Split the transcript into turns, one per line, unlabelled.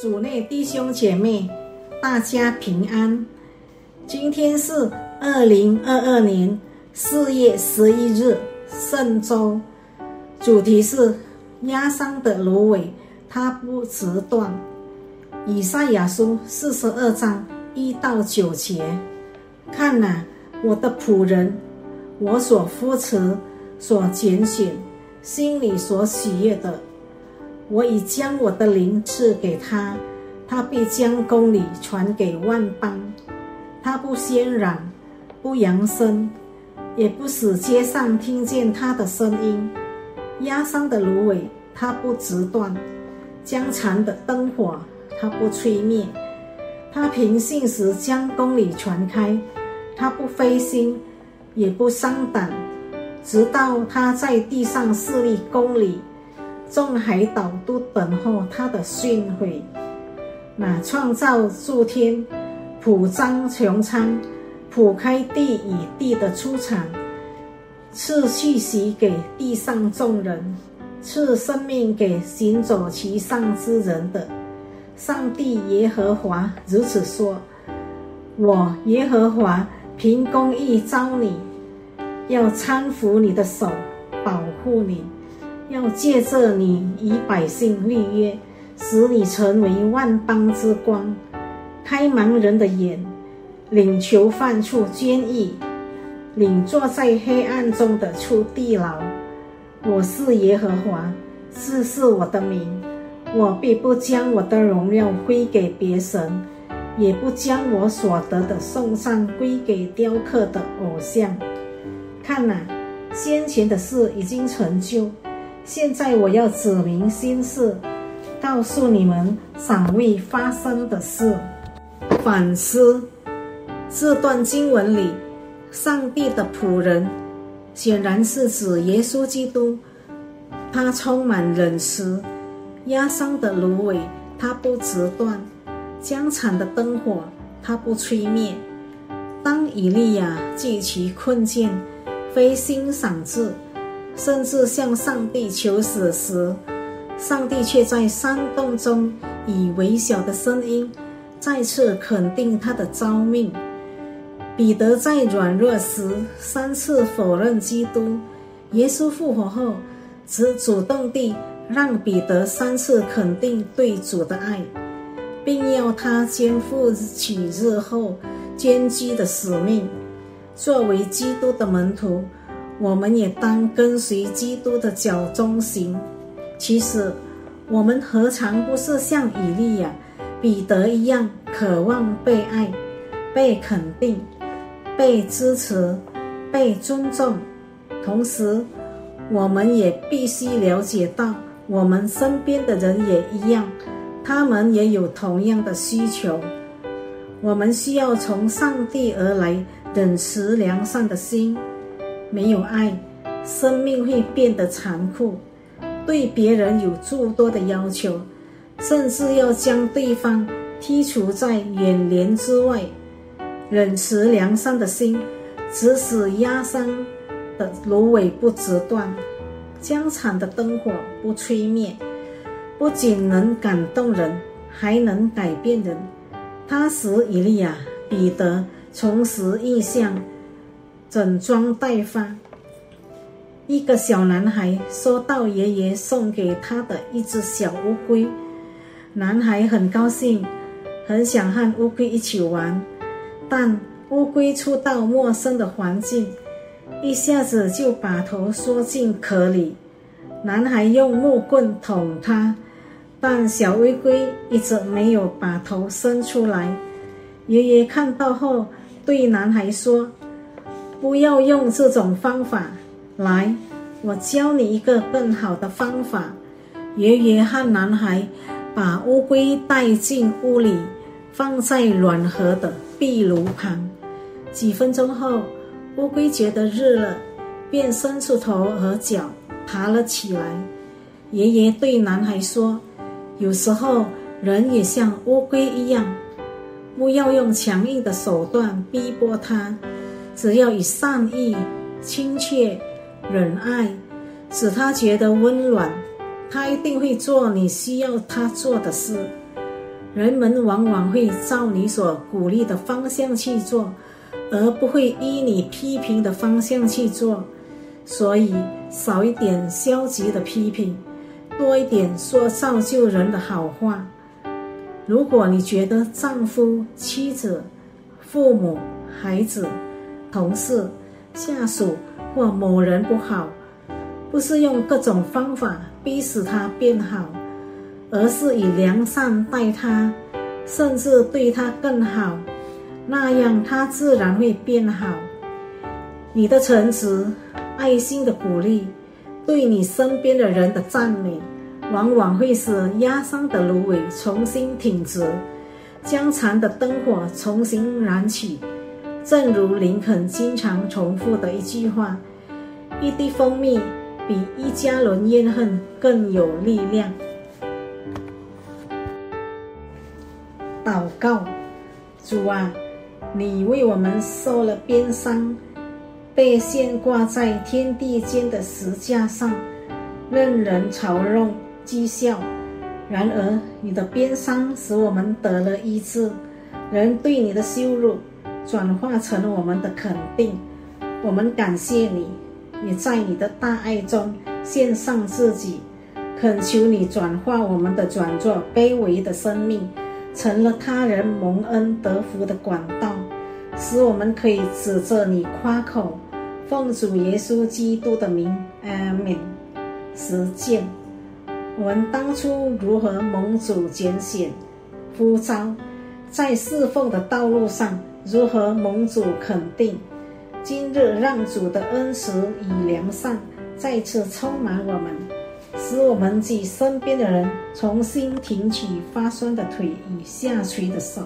主内弟兄姐妹，大家平安。今天是二零二二年四月十一日，圣周。主题是压伤的芦苇，它不折断。以赛亚书四十二章一到九节，看呐，我的仆人，我所扶持、所拣选、心里所喜悦的。我已将我的灵赐给他，他必将公理传给万邦。他不喧嚷，不扬声，也不使街上听见他的声音。压伤的芦苇，他不折断；将残的灯火，他不吹灭。他平信时将公理传开，他不灰心，也不伤胆，直到他在地上设立公理。众海岛都等候他的训诲。那创造诸天，普张穹苍，普开地与地的出产，赐气息给地上众人，赐生命给行走其上之人的。上帝耶和华如此说：我耶和华凭公义招你，要搀扶你的手，保护你。要借着你与百姓立约，使你成为万邦之光，开盲人的眼，领囚犯出监狱，领坐在黑暗中的出地牢。我是耶和华，这是我的名，我必不将我的荣耀归给别神，也不将我所得的送上归给雕刻的偶像。看哪，先前的事已经成就。现在我要指明心事，告诉你们尚未发生的事。反思这段经文里，上帝的仆人显然是指耶稣基督，他充满忍慈，压伤的芦苇他不折断，将残的灯火他不吹灭。当以利亚记其困境，非心赏志。甚至向上帝求死时，上帝却在山洞中以微小的声音再次肯定他的招命。彼得在软弱时三次否认基督，耶稣复活后只主动地让彼得三次肯定对主的爱，并要他肩负起日后艰巨的使命，作为基督的门徒。我们也当跟随基督的脚中行。其实，我们何尝不是像以利亚、彼得一样，渴望被爱、被肯定、被支持、被尊重？同时，我们也必须了解到，我们身边的人也一样，他们也有同样的需求。我们需要从上帝而来忍慈良善的心。没有爱，生命会变得残酷，对别人有诸多的要求，甚至要将对方剔除在眼帘之外。忍慈良善的心，只使压伤的芦苇不折断，疆场的灯火不吹灭。不仅能感动人，还能改变人。他使以利亚、彼得重拾印象。整装待发。一个小男孩收到爷爷送给他的一只小乌龟，男孩很高兴，很想和乌龟一起玩。但乌龟初到陌生的环境，一下子就把头缩进壳里。男孩用木棍捅它，但小乌龟一直没有把头伸出来。爷爷看到后，对男孩说。不要用这种方法来，我教你一个更好的方法。爷爷和男孩把乌龟带进屋里，放在暖和的壁炉旁。几分钟后，乌龟觉得热了，便伸出头和脚爬了起来。爷爷对男孩说：“有时候人也像乌龟一样，不要用强硬的手段逼迫他。”只要以善意、亲切、忍爱，使他觉得温暖，他一定会做你需要他做的事。人们往往会照你所鼓励的方向去做，而不会依你批评的方向去做。所以，少一点消极的批评，多一点说造就人的好话。如果你觉得丈夫、妻子、父母、孩子、同事、下属或某人不好，不是用各种方法逼使他变好。而是以良善待他，甚至对他更好，那样他自然会变好。你的诚实、爱心的鼓励，对你身边的人的赞美，往往会使压伤的芦苇重新挺直，将残的灯火重新燃起。正如林肯经常重复的一句话：“一滴蜂蜜比一加仑怨恨更有力量。”祷告，主啊，你为我们受了鞭伤，被悬挂在天地间的石架上，任人嘲弄讥笑。然而，你的鞭伤使我们得了医治，人对你的羞辱转化成我们的肯定。我们感谢你，也在你的大爱中献上自己，恳求你转化我们的转作卑微的生命。成了他人蒙恩得福的管道，使我们可以指着你夸口，奉主耶稣基督的名，阿门。实践我们当初如何蒙主拣选、呼召，在侍奉的道路上如何蒙主肯定。今日让主的恩慈与良善再次充满我们。使我们及身边的人重新挺起发酸的腿与下垂的手。